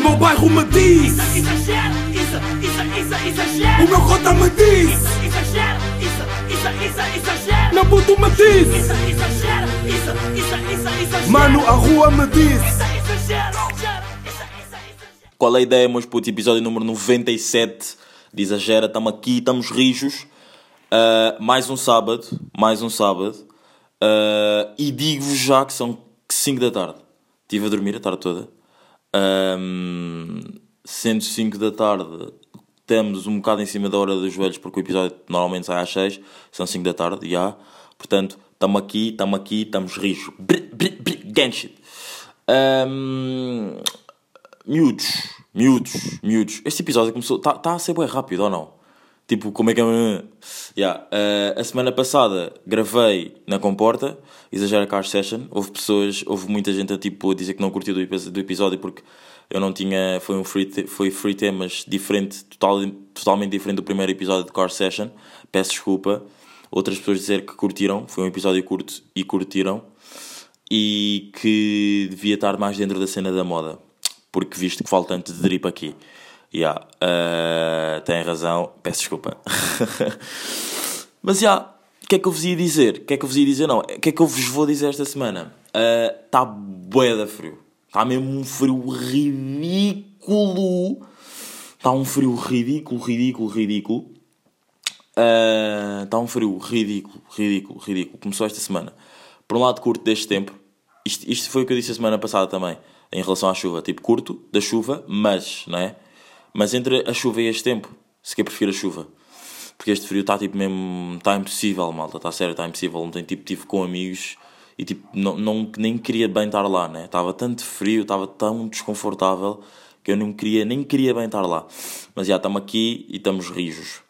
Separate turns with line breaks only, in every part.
meu bairro me diz
Isso, exagero, isso, isso, isso, exagero.
O meu cota me diz
Isso, exagero, isso, isso, isso, exagero.
Meu puto me diz
Isso, exagero, isso, isso, isso, exagero.
Mano, a rua me diz
Isso, exagero.
Qual é a ideia, meus putos? Episódio número 97 de Exagera. Estamos aqui, estamos rijos. Uh, mais um sábado, mais um sábado. Uh, e digo-vos já que são 5 da tarde. Estive a dormir a tarde toda. Um, sendo 5 da tarde, estamos um bocado em cima da hora dos joelhos, porque o episódio normalmente sai às 6. São 5 da tarde, já. Portanto, estamos aqui, estamos aqui, estamos rijos. Br, br, br, gang shit. Um, miúdos, miúdos, miúdos. Este episódio começou. Está tá a ser bem rápido ou não? Tipo, como é que é. Yeah. Uh, a semana passada gravei na Comporta, Exagera Car Session. Houve pessoas, houve muita gente a, tipo, a dizer que não curtiu do, do episódio porque eu não tinha. Foi um free, foi free temas diferente, total, totalmente diferente do primeiro episódio de Car Session. Peço desculpa. Outras pessoas dizer que curtiram. Foi um episódio curto e curtiram. E que devia estar mais dentro da cena da moda. Porque visto que falta tanto de drip aqui. Yeah, uh, tem razão, peço desculpa. Mas já, yeah, o que é que eu vos ia dizer? O que é que eu vos ia dizer? Não, o que é que eu vos vou dizer esta semana? Está uh, bué da frio. Está mesmo um frio ridículo. Está um frio ridículo, ridículo, ridículo. Está um frio ridículo, ridículo, ridículo. Começou esta semana. Por um lado, curto deste tempo. Isto, isto foi o que eu disse a semana passada também, em relação à chuva. Tipo, curto da chuva, mas, não é? Mas entre a chuva e este tempo, se quer prefiro a chuva. Porque este frio está tipo mesmo. Está impossível, malta. Está sério, está impossível. Ontem tipo, tive com amigos e tipo, não, não, nem queria bem estar lá, né? Estava tanto frio, estava tão desconfortável que eu não queria, nem queria bem estar lá. Mas já estamos aqui e estamos rijos.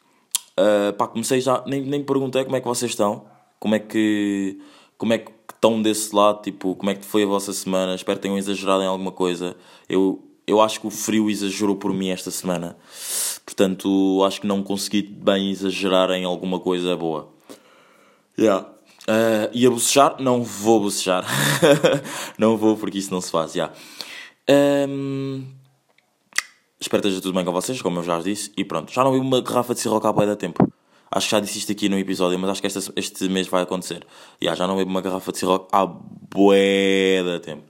Uh, pá, comecei já, nem, nem perguntei como é que vocês estão, como é que, como é que estão desse lado, tipo, como é que foi a vossa semana, espero que tenham exagerado em alguma coisa. Eu, eu acho que o frio exagerou por mim esta semana, portanto, acho que não consegui bem exagerar em alguma coisa boa. Yeah. Uh, e a bocejar? Não vou bocejar. não vou porque isso não se faz. Yeah. Um, Espero que esteja tudo bem com vocês, como eu já disse. E pronto, já não vi uma garrafa de Ciroc há bué da tempo. Acho que já disse isto aqui no episódio, mas acho que este, este mês vai acontecer. Yeah, já não bebo uma garrafa de Ciroc há bué da tempo.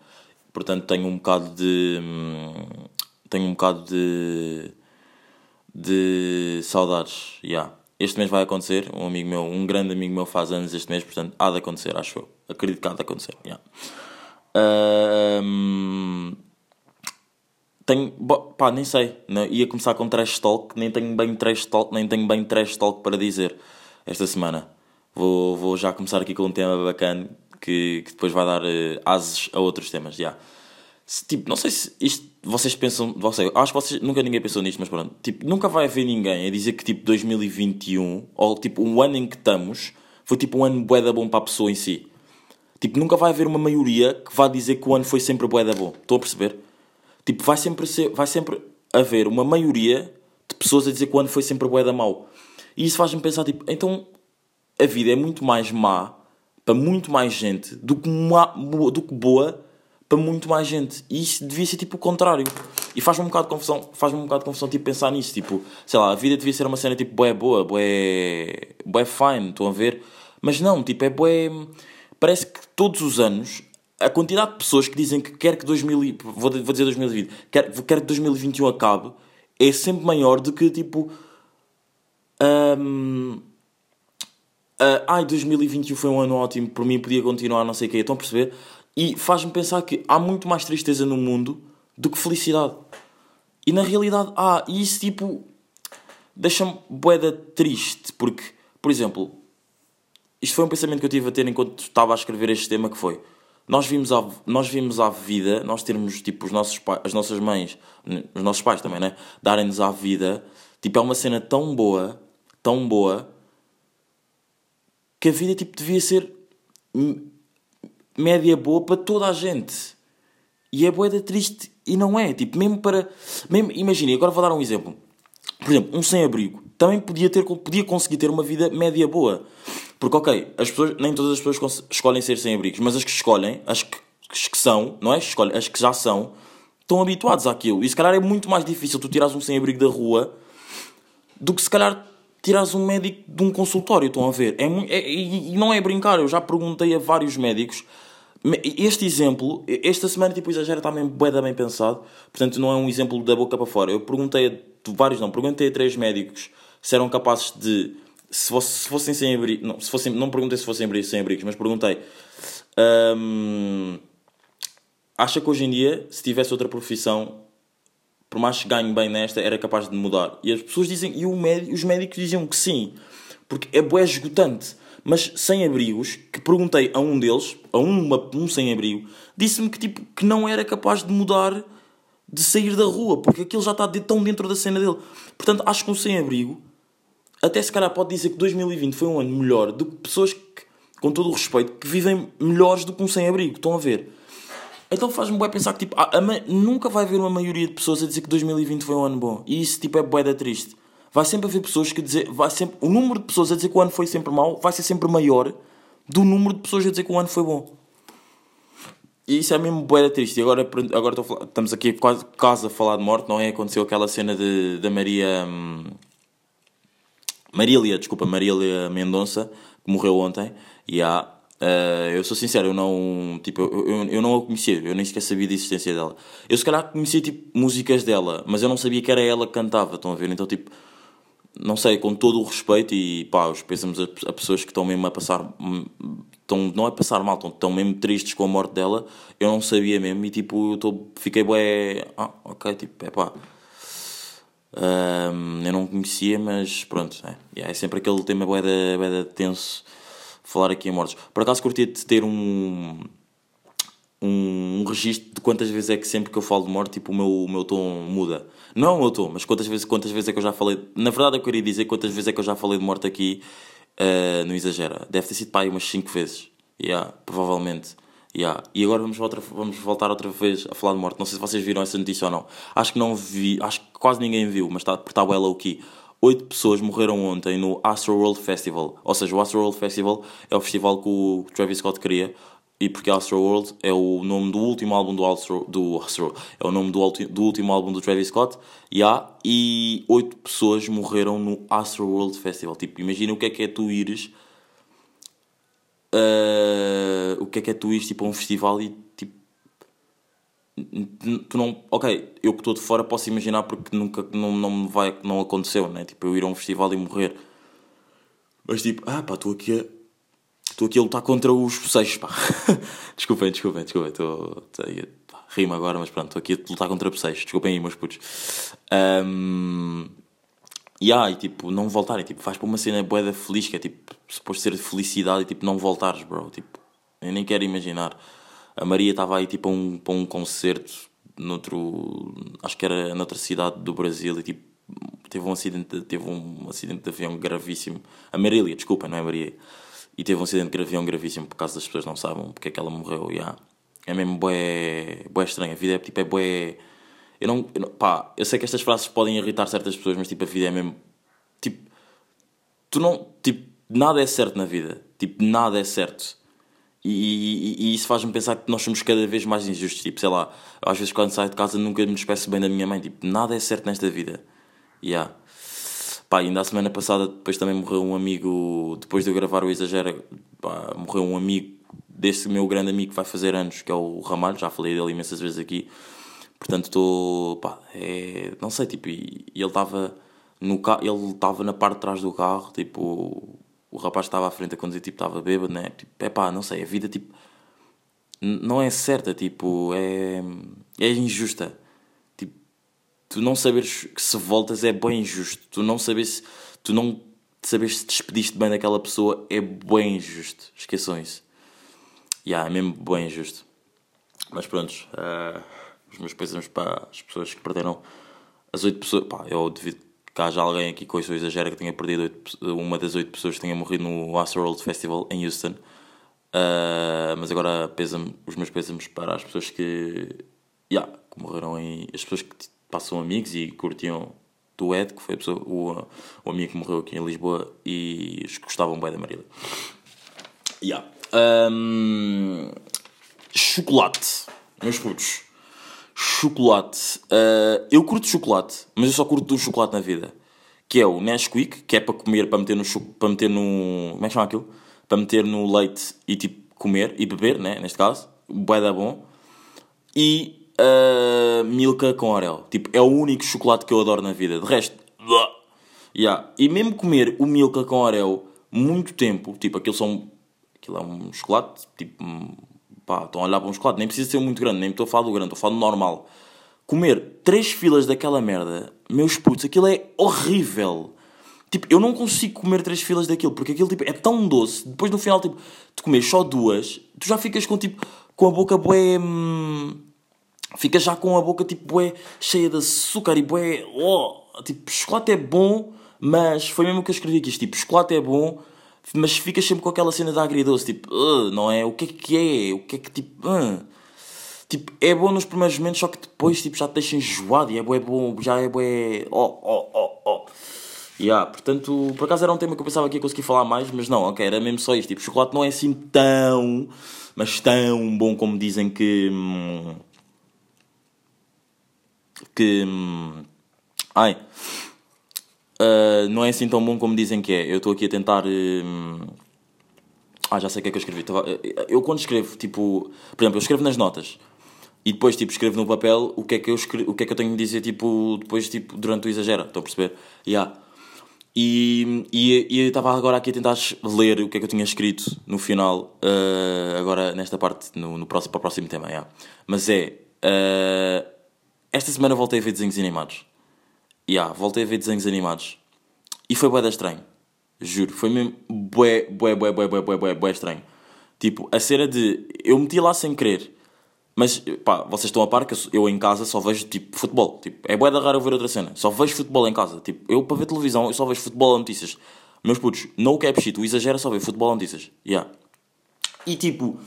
Portanto, tenho um bocado de... Tenho um bocado de... De saudades. Yeah. Este mês vai acontecer. Um amigo meu, um grande amigo meu faz anos este mês, portanto, há de acontecer, acho eu. Acredito que há de acontecer. Yeah. Hum, tenho, bo- pá, nem sei, não, ia começar com trash talk, nem tenho bem trash talk, nem tenho bem trash talk para dizer esta semana. Vou, vou já começar aqui com um tema bacana que, que depois vai dar ases a outros temas, já. Se, Tipo, não sei se isto, vocês pensam, você, acho que vocês, nunca ninguém pensou nisto, mas pronto, tipo, nunca vai haver ninguém a dizer que tipo 2021, ou tipo um ano em que estamos, foi tipo um ano bué da bom para a pessoa em si. Tipo, nunca vai haver uma maioria que vá dizer que o ano foi sempre bué da bom. Estão a perceber? Tipo, vai sempre, ser, vai sempre haver uma maioria de pessoas a dizer que o ano foi sempre bué da mau. E isso faz-me pensar, tipo, então a vida é muito mais má para muito mais gente do que, má, do que boa para muito mais gente. E isso devia ser tipo o contrário. E faz-me um bocado de confusão, faz-me um bocado de confusão tipo, pensar nisso. Tipo, sei lá, a vida devia ser uma cena tipo bué boa, bué, bué fine, estão a ver? Mas não, tipo, é bué... Parece que todos os anos a quantidade de pessoas que dizem que quer que 2000, e- vou, vou dizer 2020, quer, quer que 2021 acabe, é sempre maior do que tipo. hum, ah, ai, 2021 foi um ano ótimo, por mim podia continuar, não sei o quê. Estão a perceber? E faz-me pensar que há muito mais tristeza no mundo do que felicidade. E na realidade há. E isso tipo. deixa-me boeda triste, porque, por exemplo, isto foi um pensamento que eu tive a ter enquanto estava a escrever este tema que foi nós vimos a, nós vimos a vida nós termos tipo os nossos pais, as nossas mães os nossos pais também né darem-nos a vida tipo é uma cena tão boa tão boa que a vida tipo devia ser média boa para toda a gente e é boeda triste e não é tipo mesmo para mesmo imagine agora vou dar um exemplo por exemplo, um sem-abrigo também podia, ter, podia conseguir ter uma vida média boa. Porque, ok, as pessoas, nem todas as pessoas escolhem ser sem-abrigos, mas as que escolhem, as que, as que são, não é? Escolhem, as que já são, estão habituados àquilo. E se calhar é muito mais difícil tu tirares um sem-abrigo da rua do que se calhar tirares um médico de um consultório, estão a ver? É, é- e, não é brincar, eu já perguntei a vários médicos. Este exemplo, esta semana, tipo, o exagero está da bem pensado, portanto não é um exemplo da boca para fora. Eu perguntei a vários, não, perguntei a três médicos se eram capazes de, se, fosse- se fossem sem abrigo, não, se fossem, não perguntei se fossem sem abrigos, mas perguntei, hum, acha que hoje em dia, se tivesse outra profissão, por mais que ganhe bem nesta, era capaz de mudar. E as pessoas dizem, e o médi- os médicos diziam que sim, porque é bué esgotante. Mas sem abrigos, que perguntei a um deles, a uma, um sem abrigo, disse-me que, tipo, que não era capaz de mudar, de sair da rua, porque aquilo já está de- tão dentro da cena dele. Portanto, acho que um sem abrigo, até se calhar pode dizer que 2020 foi um ano melhor do que pessoas que, com todo o respeito, que vivem melhores do que um sem abrigo. Estão a ver? Então faz-me bué pensar que tipo, a- a nunca vai haver uma maioria de pessoas a dizer que 2020 foi um ano bom. E isso tipo, é bué da triste. Vai sempre haver pessoas que dizer, vai sempre, o número de pessoas a dizer que o ano foi sempre mau vai ser sempre maior do número de pessoas a dizer que o ano foi bom. E isso é mesmo bué da triste. E agora, agora falar- estamos aqui quase, quase a falar de morte, não é? Aconteceu aquela cena de, da Maria... hum, Marília, desculpa, Marília Mendonça, que morreu ontem, e há. Eh, eu sou sincero, eu não, tipo, eu, eu, eu não a conhecia, eu nem sequer sabia da existência dela. Eu se calhar conhecia tipo músicas dela, mas eu não sabia que era ela que cantava, estão a ver? Então, tipo, não sei, com todo o respeito e pá, os pensamos a, a pessoas que estão mesmo a passar, hum, estão, não é passar mal, estão, estão mesmo tristes com a morte dela, eu não sabia mesmo e tipo, eu fiquei bué, ah, ok, tipo, é pá. Ahm, eu não conhecia, mas pronto, é, é sempre aquele tema bué da, bué da tenso falar aqui em mortes. Por acaso curtia de ter um, um, um registro de quantas vezes é que sempre que eu falo de morte, tipo, o meu, o meu tom muda. Não é o meu tom, mas quantas vezes, quantas vezes é que eu já falei. Na verdade, eu queria dizer quantas vezes é que eu já falei de morte aqui ah, no Exagera. Deve ter sido pá, umas 5 vezes. Yeah, provavelmente. Yeah. E agora vamos, outra, vamos voltar outra vez a falar de morte. Não sei se vocês viram essa notícia ou não. Acho que não vi, acho que quase ninguém viu, mas está, está well low key. Oito pessoas morreram ontem no Astro World Festival. Ou seja, o Astro World Festival é o festival que o Travis Scott cria. E porque Astro World é o nome do último álbum do Astro, do Astro é o nome do, do último álbum do Travis Scott. Yeah, e oito pessoas morreram no Astro World Festival. Tipo, imagina o que é que é tu ires ah, o que é que é tu ires tipo, a um festival e Tu não. Ok, eu que estou de fora posso imaginar porque nunca não, não vai. Não aconteceu, né? Tipo, eu ir a um festival e morrer. Mas tipo, ah pá, estou aqui a. Estou aqui a lutar contra os poceiros, pá. desculpem, desculpem, desculpem. Estou. Rima agora, mas pronto, estou aqui a lutar contra poceiros. Desculpem aí, meus putos. Ahm, e ah, e tipo, não voltarem, tipo, vais para uma cena boeda feliz que é tipo, suposto ser de felicidade e tipo, não voltares, bro. Tipo, eu nem quero imaginar. A Maria estava aí tipo um, para um concerto noutro, acho que era noutra cidade do Brasil e tipo, teve um acidente, teve um acidente de avião gravíssimo. A Marília, desculpa, não é Maria. E teve um acidente de avião gravíssimo por causa das pessoas não sabem porque é que ela morreu. Yeah. É mesmo bué, bué estranho. A vida é tipo, é bué. Eu não, eu não- pá, eu sei que estas frases podem irritar certas pessoas, mas tipo, a vida é mesmo. Tipo, tu não. Tipo, nada é certo na vida. Tipo, nada é certo. E, e- e isso faz-me pensar que nós somos cada vez mais injustos. Tipo, sei lá, às vezes quando saio de casa nunca me despeço bem da minha mãe. Tipo, nada é certo nesta vida. Yeah. Pá, ainda a semana passada depois também morreu um amigo, depois de eu gravar o Exagera, pá, morreu um amigo desse meu grande amigo que vai fazer anos, que é o Ramalho, já falei dele imensas vezes aqui. Portanto, estou, pá, é, não sei, tipo, e, e ele estava no ele estava na parte de trás do carro, tipo, o rapaz estava à frente a conduzir, tipo, estava bêbado, né? Tipo, é pá, não sei, a vida, tipo, não é certa, tipo, é, é injusta. Tipo, tu não saberes que se voltas é bem injusto. Tu não sabes, tu não saberes se despediste bem daquela pessoa é bem injusto. Esqueçam isso. Yeah, é mesmo bem injusto. Mas pronto, eh, os meus pésamos para as pessoas que perderam as oito pessoas. Pá, eu devido que haja alguém aqui com isso exagera que tenha perdido oito pe- uma das oito pessoas que tenha morrido no Astroworld Festival em Houston. Eh, mas agora pesa os meus pésamos para as pessoas que, yeah, que morreram em. as pessoas que passam amigos e curtiam do Ed, que foi pessoa, o, o amigo que morreu aqui em Lisboa e os que gostavam bem da Marília. Yeah. Ahm, chocolate, meus putos. Chocolate. Ah, eu curto chocolate, mas eu só curto um chocolate na vida. Que é o Nesquik, que é para comer, para meter no... Para meter no como é que chama aquilo? Para meter no leite e tipo comer e beber, né? Neste caso. Bué da bom. E ah, Milka com Oreo. Tipo, é o único chocolate que eu adoro na vida. De resto. Yeah. E mesmo comer o Milka com Oreo muito tempo, tipo, aquilo são. Aquilo é um chocolate, tipo. Pá, estão a olhar para um chocolate, nem precisa ser muito grande, nem estou a falar do grande, estou a falar do normal. Comer três filas daquela merda, meus putos, aquilo é horrível. Tipo, eu não consigo comer três filas daquilo, porque aquilo tipo, é tão doce. Depois no final, tipo, tu comes só duas, tu já ficas com tipo, com a boca bué. hum, Ficas já com a boca tipo bué, cheia de açúcar e bué. Oh, tipo, chocolate é bom, mas foi mesmo que eu escrevi aqui. Tipo, chocolate é bom, mas ficas sempre com aquela cena da agridoce. Tipo, "Ugh", não é? O que é que é? O que é que tipo. "Ugh". Tipo, é bom nos primeiros momentos, só que depois tipo, já te deixa enjoado e é bué bom, já é bué. Oh, oh, oh, oh. Yeah, portanto, por acaso era um tema que eu pensava que ia conseguir falar mais, mas não, ok, era mesmo só isto. Tipo, chocolate não é assim tão, mas tão bom como dizem que. hum, que. hum, ai. Ah, não é assim tão bom como dizem que é. Eu estou aqui a tentar. hum, ah, já sei o que é que eu escrevi. Tava- Eu quando escrevo, tipo. Por exemplo, eu escrevo nas notas. E depois, tipo, escrevo no papel o que é que eu, escre... o que é que eu tenho de dizer, tipo, depois, tipo, durante o exagero. Estão a perceber? Yeah. E, e, e eu estava agora aqui a tentar ler o que é que eu tinha escrito no final, eh, agora nesta parte, no, no próximo, para o próximo tema. Yeah. Mas é. eh, esta semana voltei a ver desenhos animados. Yeah, voltei a ver desenhos animados. E foi bué estranho. Juro, foi mesmo bué, bué, bué, bué, bué, bué, bué, bué estranho. Tipo, a cena de... Eu meti lá sem querer. Mas, pá, vocês estão a par que eu, em casa só vejo, tipo, futebol. Tipo, é bué da raro eu ver outra cena. Só vejo futebol em casa. Tipo, eu para ver televisão, eu só vejo futebol a notícias. Meus putos, no cap shit, o exagero é só ver futebol a notícias. Yeah. E tipo,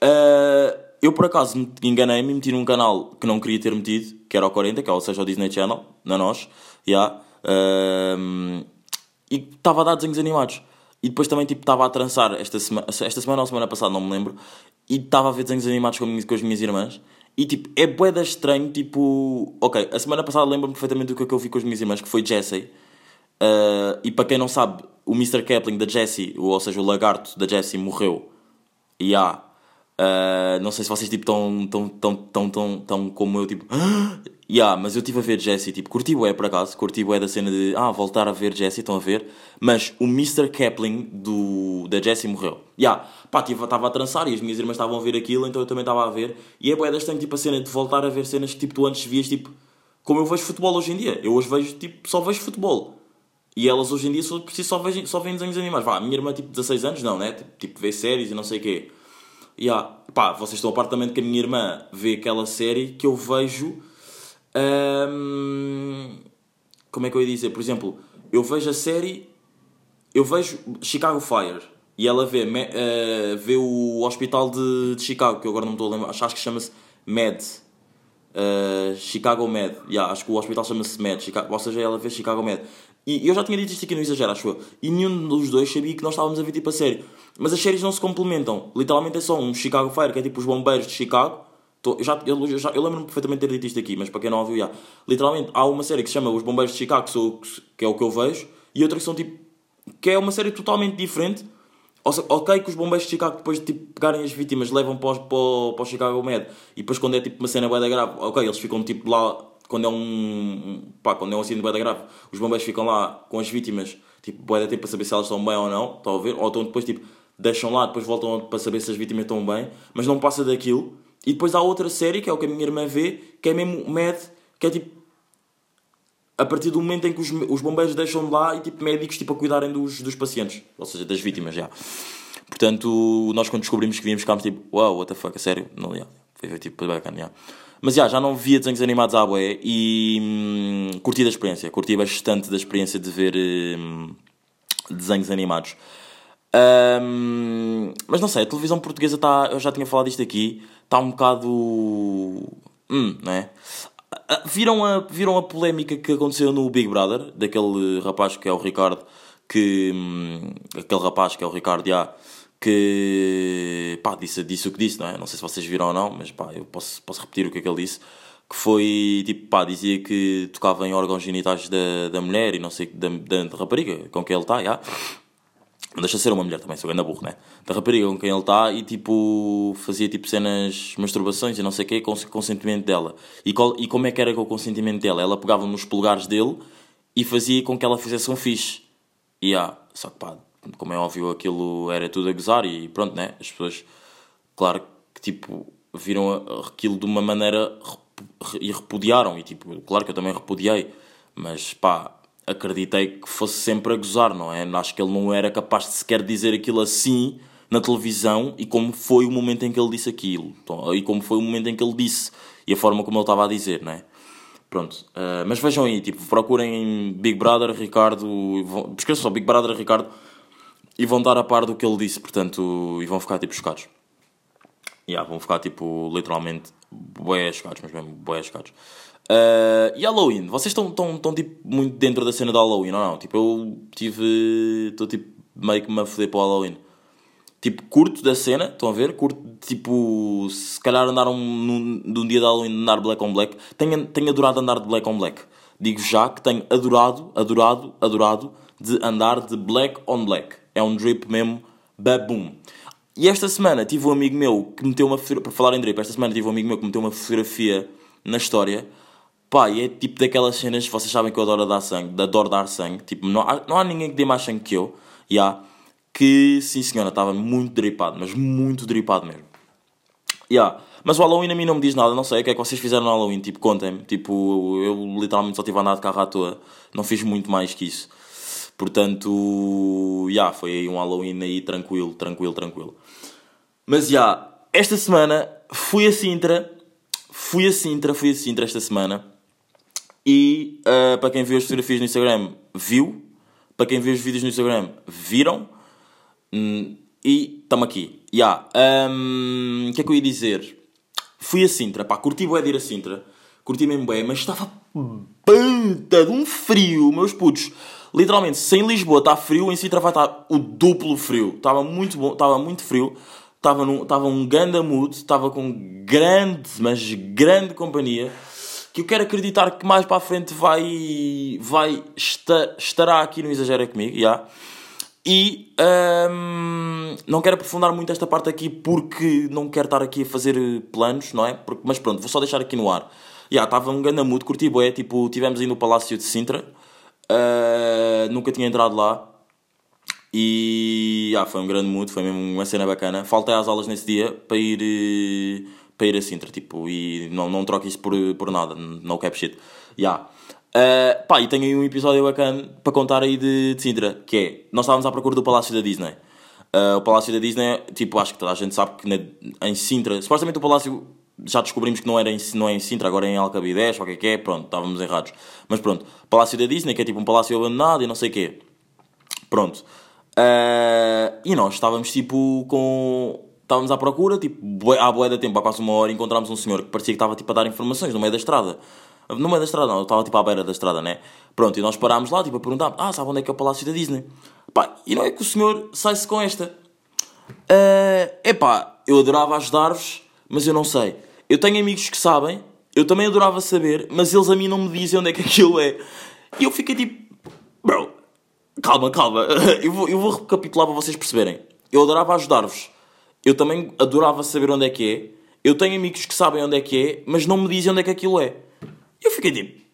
ah, eu por acaso me enganei-me e meti num canal que não queria ter metido, que era o 40, que é, ou seja, o Disney Channel, na nós, yeah. Ahm, e estava a dar desenhos animados. E depois também tipo estava a trançar esta semana, esta semana ou semana passada, não me lembro, e estava a ver desenhos animados com, com as minhas irmãs. E tipo, é bué da estranho, tipo, ok, a semana passada lembro-me perfeitamente do que é que eu vi com as minhas irmãs, que foi Jessie. Uh, e para quem não sabe, o Mr. Kapling da Jessie, ou seja, o lagarto da Jessie, morreu. E há. Uh, não sei se vocês tipo estão tão, tão, tão, tão, tão como eu, tipo. Yeah, mas eu estive a ver Jessie, tipo, curti bué por acaso, curti bué da cena de ah, voltar a ver Jessie, estão a ver, mas o Mr. Kapling do, da Jessie morreu. Yeah, pá, estava a trançar e as minhas irmãs estavam a ver aquilo, então eu também estava a ver, e é da estranho, tipo, a cena de voltar a ver cenas que tipo, tu antes vias, tipo, como eu vejo futebol hoje em dia. Eu hoje vejo, tipo, só vejo futebol. E elas hoje em dia só, preciso, só, veem, só veem desenhos animados. Vá, a minha irmã, tipo, 16 anos, não, né? Tipo vê séries e não sei o quê. Há, pá, vocês estão a par também de que a minha irmã vê aquela série que eu vejo. hum, como é que eu ia dizer? Por exemplo, eu vejo a série. Eu vejo Chicago Fire. E ela vê, me- eh, vê o Hospital de, de Chicago, que eu agora não estou a lembrar. Acho que chama-se Med. Uh, Chicago Med. Yeah, acho que o hospital chama-se Med. Chicago, ou seja, ela vê Chicago Med. E eu já tinha dito isto aqui no Exagero, acho eu. E nenhum dos dois sabia que nós estávamos a ver tipo a série. Mas as séries não se complementam. Literalmente é só um Chicago Fire, que é tipo os bombeiros de Chicago. Tô- eu, já, eu, eu eu lembro-me perfeitamente de ter dito isto aqui, mas para quem não ouviu, já. Literalmente há uma série que se chama Os Bombeiros de Chicago, que, sou, que é o que eu vejo, e outra que são tipo. que é uma série totalmente diferente. Ou seja, ok que os bombeiros de Chicago depois de tipo, pegarem as vítimas levam para, para, para o Chicago Med e depois quando é tipo uma cena da grave, ok, eles ficam tipo lá quando é um pá, quando é um acidente da grave, os bombeiros ficam lá com as vítimas tipo bué da tempo para saber se elas estão bem ou não, estão a ver? Ou então depois tipo deixam lá, depois voltam para saber se as vítimas estão bem, mas não passa daquilo. E depois há outra série que é o que a minha irmã vê, que é mesmo Med, que é tipo a partir do momento em que os, os bombeiros deixam de lá e tipo médicos tipo, a cuidarem dos, dos pacientes, ou seja, das vítimas já. Portanto, nós quando descobrimos que víamos ficámos tipo, uau, wow, what the fuck, a sério? Não, yeah. Foi foi, tipo bacana, yeah. Mas já, já não via desenhos animados à boé e hum, curti da experiência, curti bastante da experiência de ver hum, desenhos animados. Hum, mas não sei, a televisão portuguesa está, eu já tinha falado isto aqui, está um bocado. Hum, não é? Viram a, viram a polémica que aconteceu no Big Brother, daquele rapaz que é o Ricardo, que. hum, aquele rapaz que é o Ricardo, já, que. pá, disse, disse o que disse, não é? Não sei se vocês viram ou não, mas pá, eu posso, posso repetir o que é que ele disse. que foi tipo, pá, dizia que tocava em órgãos genitais da, da mulher e não sei, da, da, da rapariga com quem ele está, já. Não deixa de ser uma mulher também, sou grande burro, né? Da rapariga com quem ele está e tipo fazia tipo cenas, masturbações e não sei o quê com o consentimento dela. E, qual, e como é que era com o consentimento dela? Ela pegava nos polegares dele e fazia com que ela fizesse um fixe. E ah, só que pá, como é óbvio, aquilo era tudo a gozar e pronto, né? As pessoas, claro que tipo, viram aquilo de uma maneira e repudiaram. E tipo, claro que eu também repudiei, mas pá, acreditei que fosse sempre a gozar, não é? Acho que ele não era capaz de sequer dizer aquilo assim na televisão e como foi o momento em que ele disse aquilo. Então, E como foi o momento em que ele disse e a forma como ele estava a dizer, não é? Pronto, eh, mas vejam aí, tipo, procurem Big Brother, Ricardo, e esqueçam só Big Brother, Ricardo, e vão dar a par do que ele disse, portanto, e vão ficar tipo chocados. Yeah, vão ficar tipo, literalmente, bué chocados, mas mesmo bué chocados. Eh, e Halloween, vocês estão, estão, estão tipo, muito dentro da cena do Halloween, ou não? Tipo, eu tive, estou tipo, meio que me a foder para o Halloween. Tipo, curto da cena, estão a ver? Curto, tipo, se calhar andar um, num, num dia de Halloween andar black on black. Tenho, tenho adorado andar de black on black. Digo já que tenho adorado, adorado, adorado de andar de black on black. É um drip mesmo, babum. E esta semana tive um amigo meu que meteu uma fotografia, para falar em drip, esta semana tive um amigo meu que meteu uma fotografia na história. Pá, e é tipo daquelas cenas, vocês sabem que eu adoro dar sangue, adoro dar sangue. Tipo, não há, não há ninguém que dê mais sangue que eu. E há que, sim senhora, estava muito dripado, mas muito dripado mesmo. Yeah. Mas o Halloween a mim não me diz nada, não sei o que é que vocês fizeram no Halloween, tipo, contem-me. Tipo, eu literalmente só tive a andar de carro à toa, não fiz muito mais que isso. Portanto, yeah, foi aí um Halloween aí tranquilo, tranquilo, tranquilo. Mas já, yeah, esta semana fui a Sintra, fui a Sintra, fui a Sintra esta semana. E uh, para quem viu as fotografias no Instagram, viu. Para quem viu os vídeos no Instagram, viram. Hum, e estamos aqui. Ya. Um, O que é que eu ia dizer? Fui a Sintra, pá, curti bué de ir a Sintra. Curti mesmo bué, mas estava puta de um frio, meus putos. Literalmente, se em Lisboa está frio, em Sintra vai estar o duplo frio. Estava muito bom, estava muito frio. Estava estava um grande mood, estava com grande, mas grande companhia. Que eu quero acreditar que mais para a frente vai, vai esta, estará aqui no Exagera Comigo, já. E hum, não quero aprofundar muito esta parte aqui porque não quero estar aqui a fazer planos, não é? Porque, mas pronto, vou só deixar aqui no ar. Já, estava um grande mood, curti bué, tipo, tivemos aí no Palácio de Sintra. Uh, nunca tinha entrado lá. E ah, foi um grande mood, foi mesmo uma cena bacana. Faltei às aulas nesse dia para ir, eh, para ir a Sintra, tipo, e não, não troco isso por, por nada, no cap shit. Yeah. Uh, pá, e tenho aí um episódio bacana para contar aí de, de Sintra, que é, nós estávamos à procura do Palácio da Disney. Uh, o Palácio da Disney, tipo, acho que toda a gente sabe que na, em Sintra, supostamente o Palácio já descobrimos que não, era em, não é em Sintra, agora é em Alcabidez, ou o que é que é, pronto, estávamos errados. Mas pronto, Palácio da Disney, que é tipo um palácio abandonado e não sei o quê. Pronto. Uh, e nós estávamos tipo com. Estávamos à procura, tipo, à boa da tempo, há quase uma hora, encontramos um senhor que parecia que estava tipo a dar informações no meio da estrada. No meio da estrada, não, estava tipo à beira da estrada, né? Pronto, e nós parámos lá, tipo, a perguntar: Ah, sabe onde é que é o Palácio da Disney? Pá, e não é que o senhor sai-se com esta. Uh, epá, eu adorava ajudar-vos, mas eu não sei. Eu tenho amigos que sabem, eu também adorava saber, mas eles a mim não me dizem onde é que aquilo é. E eu fiquei tipo, bro, calma, calma. Eu vou, eu vou recapitular para vocês perceberem. Eu adorava ajudar-vos. Eu também adorava saber onde é que é. Eu tenho amigos que sabem onde é que é, mas não me dizem onde é que aquilo é. Eu fiquei tipo,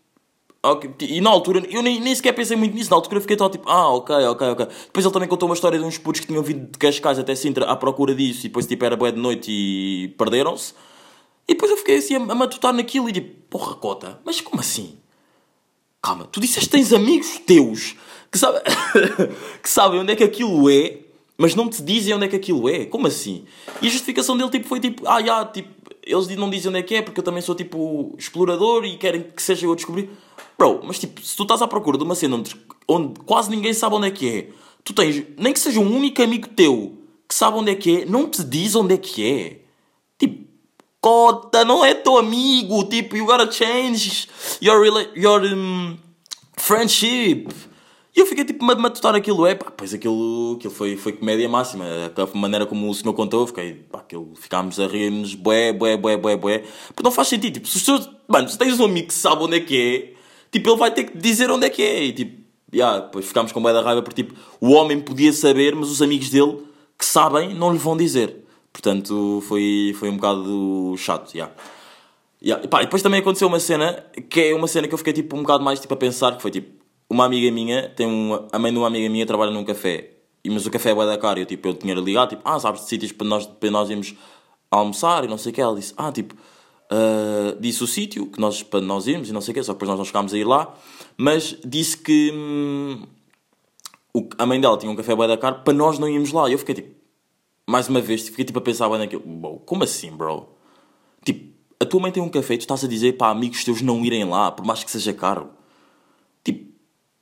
Ok, E na altura, eu nem, nem sequer pensei muito nisso. Na altura fiquei só tipo, ah, ok, ok, ok. Depois ele também contou uma história de uns putos que tinham vindo de Cascais até Sintra à procura disso e depois tipo era boa de noite e perderam-se. E depois eu fiquei assim a, matutar naquilo e tipo, porra, cota, mas como assim? Calma, tu disseste que tens amigos teus que, sabe... que sabem onde é que aquilo é, mas não te dizem onde é que aquilo é. Como assim? E a justificação dele tipo, foi tipo, ah, já, tipo, eles não dizem onde é que é porque eu também sou tipo explorador e querem que seja eu a descobrir. Bro, mas tipo, se tu estás à procura de uma cena onde, onde quase ninguém sabe onde é que é, tu tens, nem que seja um único amigo teu que sabe onde é que é, não te diz onde é que é. Cota, não é teu amigo. Tipo, you gotta change your, your um, friendship. E eu fiquei tipo a matutar aquilo, é pá, pois aquilo, aquilo foi, foi comédia máxima. A maneira como o senhor contou, fiquei, pá, aquilo, ficámos a rir-nos, bué, bué, bué, bué, bué. Porque não faz sentido, tipo, se os Mano, se tens um amigo que sabe onde é que é, tipo, ele vai ter que dizer onde é que é. E tipo, yeah, depois ficámos com bué da raiva porque tipo, o homem podia saber, mas os amigos dele que sabem não lhe vão dizer. Portanto, foi, foi um bocado chato, yeah. Yeah. E pá, e depois também aconteceu uma cena que é uma cena que eu fiquei tipo um bocado mais tipo, a pensar, que foi tipo, uma amiga minha, tem uma, a mãe de uma amiga minha trabalha num café, e, mas o café é bué da cara, eu tipo, eu tinha ligado, tipo, ah, sabes de sítios para nós, para nós irmos almoçar e não sei o que, ela disse, ah, tipo, ah, disse o sítio que nós, para nós irmos e não sei o que, só que depois nós não chegámos a ir lá, mas disse que hum, o- a mãe dela tinha um café bué da cara para nós não irmos lá, e eu fiquei tipo, mais uma vez, fiquei tipo a pensar bem naquilo, como assim, bro? Tipo, a tua mãe tem um café e tu estás a dizer para amigos teus não irem lá, por mais que seja caro. Tipo,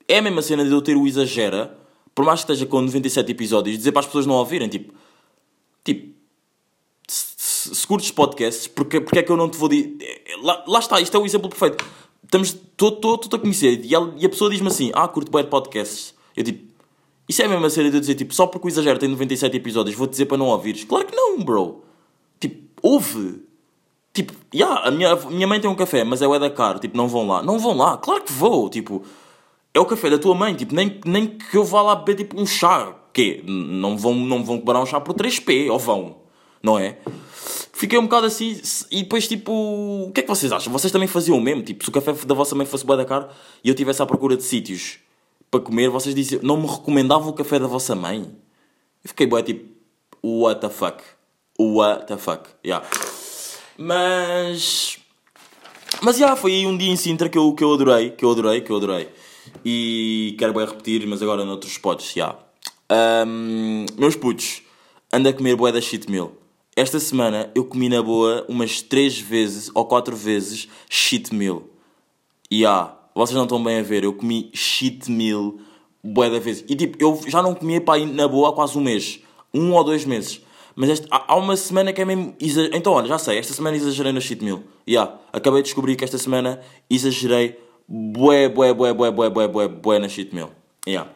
é a mesma cena de eu ter o exagera, por mais que esteja com 97 episódios, dizer para as pessoas não ouvirem, tipo, tipo, se, curtes podcasts, porque, porque é que eu não te vou dizer. Lá, lá está, isto é o exemplo perfeito. Estamos, estou a conhecer e, e a pessoa diz-me assim: Ah, curto bem podcasts. Eu tipo, isso é a mesma cena de eu dizer, tipo, só porque o exagero tem 97 episódios, vou-te dizer para não ouvires. Claro que não, bro. Tipo, ouve. Tipo, yeah, a minha, minha mãe tem um café, mas é o da tipo, não vão lá. Não vão lá, claro que vou, tipo, é o café da tua mãe, tipo, nem, nem que eu vá lá beber, tipo, um chá. Quê? Não vão, não vão cobrar um chá por 3p, ou vão, não é? Fiquei um bocado assim, e depois, tipo, o que é que vocês acham? Vocês também faziam o mesmo? Tipo, se o café da vossa mãe fosse bué da e eu estivesse à procura de sítios para comer, vocês diziam, não me recomendavam o café da vossa mãe? Eu fiquei bué, tipo, what the fuck? What the fuck? Yeah. Mas. Mas já, foi aí um dia em Sintra que eu, que eu adorei, que eu adorei, que eu adorei. E quero bem repetir, mas agora noutros spots, já. Ahm, meus putos, anda a comer bué da shit meal. Esta semana eu comi na boa umas 3 vezes ou 4 vezes shit meal. E há, vocês não estão bem a ver, eu comi shit meal bué da vez. E tipo, eu já não comia para ir na boa há quase um mês. Um ou dois meses. Mas este- há, uma semana que é mesmo... exa- Então, olha, já sei, esta semana exagerei na shit meal. Há, acabei de descobrir que esta semana exagerei bué, bué, bué, bué, bué, bué, bué, bué na shit meal. Há.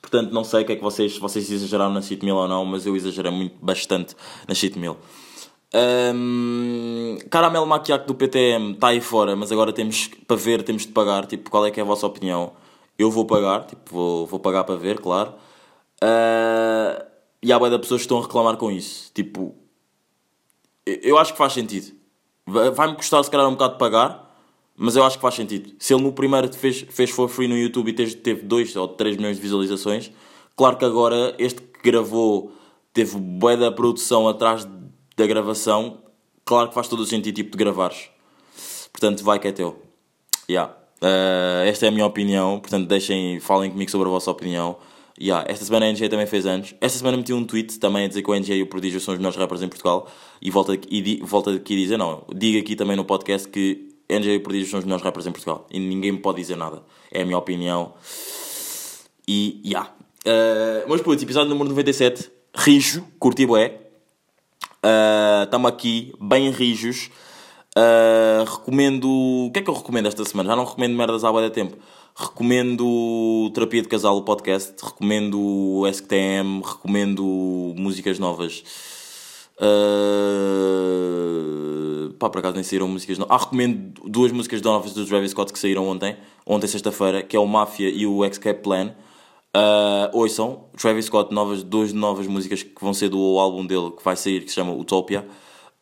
Portanto, não sei o que é que vocês, vocês exageraram na cheat meal ou não, mas eu exagerei muito, bastante na cheat meal. Hum, caramelo maquiaco do PTM está aí fora, mas agora temos para ver, temos de pagar. Tipo, qual é que é a vossa opinião? Eu vou pagar, tipo, vou, vou pagar para ver, claro. Ah, e há bué de pessoas que estão a reclamar com isso. Tipo, eu- acho que faz sentido. Vai- Vai-me custar se calhar um bocado de pagar, mas eu acho que faz sentido. Se ele no primeiro fez, fez for free no YouTube e teve, teve 2 ou 3 milhões de visualizações, claro que agora este que gravou teve bué da produção atrás da gravação, claro que faz todo o sentido tipo de gravares. Portanto, vai que é teu. Yeah. Uh, esta é a minha opinião, portanto deixem, falem comigo sobre a vossa opinião. Yeah. Esta semana a NJ também fez anos. Esta semana meti um tweet também a dizer que o NJ e o Prodígio são os melhores rappers em Portugal. E volto aqui, di, volto aqui dizer, não, digo aqui também no podcast que NJ e o Prodígio são os melhores rappers em Portugal. E ninguém me pode dizer nada. É a minha opinião. E, yeah. Uh, meus putos, episódio número 97. Rijo, curti bué. Estamos aqui, bem rijos. Uh, recomendo. O que é que eu recomendo esta semana? Já não recomendo merdas há de tempo. Recomendo Terapia de Casal, o podcast. Recomendo SQTM. Recomendo músicas novas. Uh, pá, por acaso nem saíram músicas novas. Ah, recomendo duas músicas novas do Travis Scott que saíram ontem. Ontem, sexta-feira, que é o Mafia e o Escape Plan. Uh, ouçam, Travis Scott, novas, duas novas músicas que vão ser do álbum dele que vai sair, que se chama Utopia.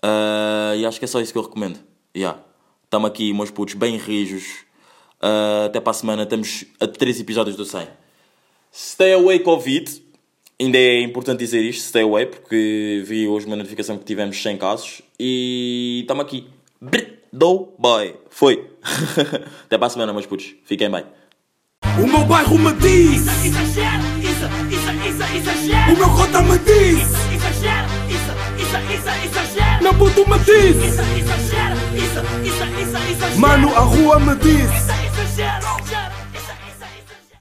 Uh, e acho que é só isso que eu recomendo. Yeah. Estamos aqui, meus putos, bem rijos. Uh, até para a semana, estamos a 3 episódios do 100. Stay away Covid. Ainda é importante dizer isto, stay away, porque vi hoje uma notificação que tivemos 100 casos. E estamos aqui. Brr, Do, boy. Foi. até para a semana, meus putos. Fiquem bem.
O meu bairro me diz,
Exagero, isso, isso, isso, exagero.
o meu cota me diz,
Exagero, isso, isso, isso, exagero.
meu puto me diz,
Isso, exagero, isso, isso, isso, exagero.
mano, a rua me diz.
Isso,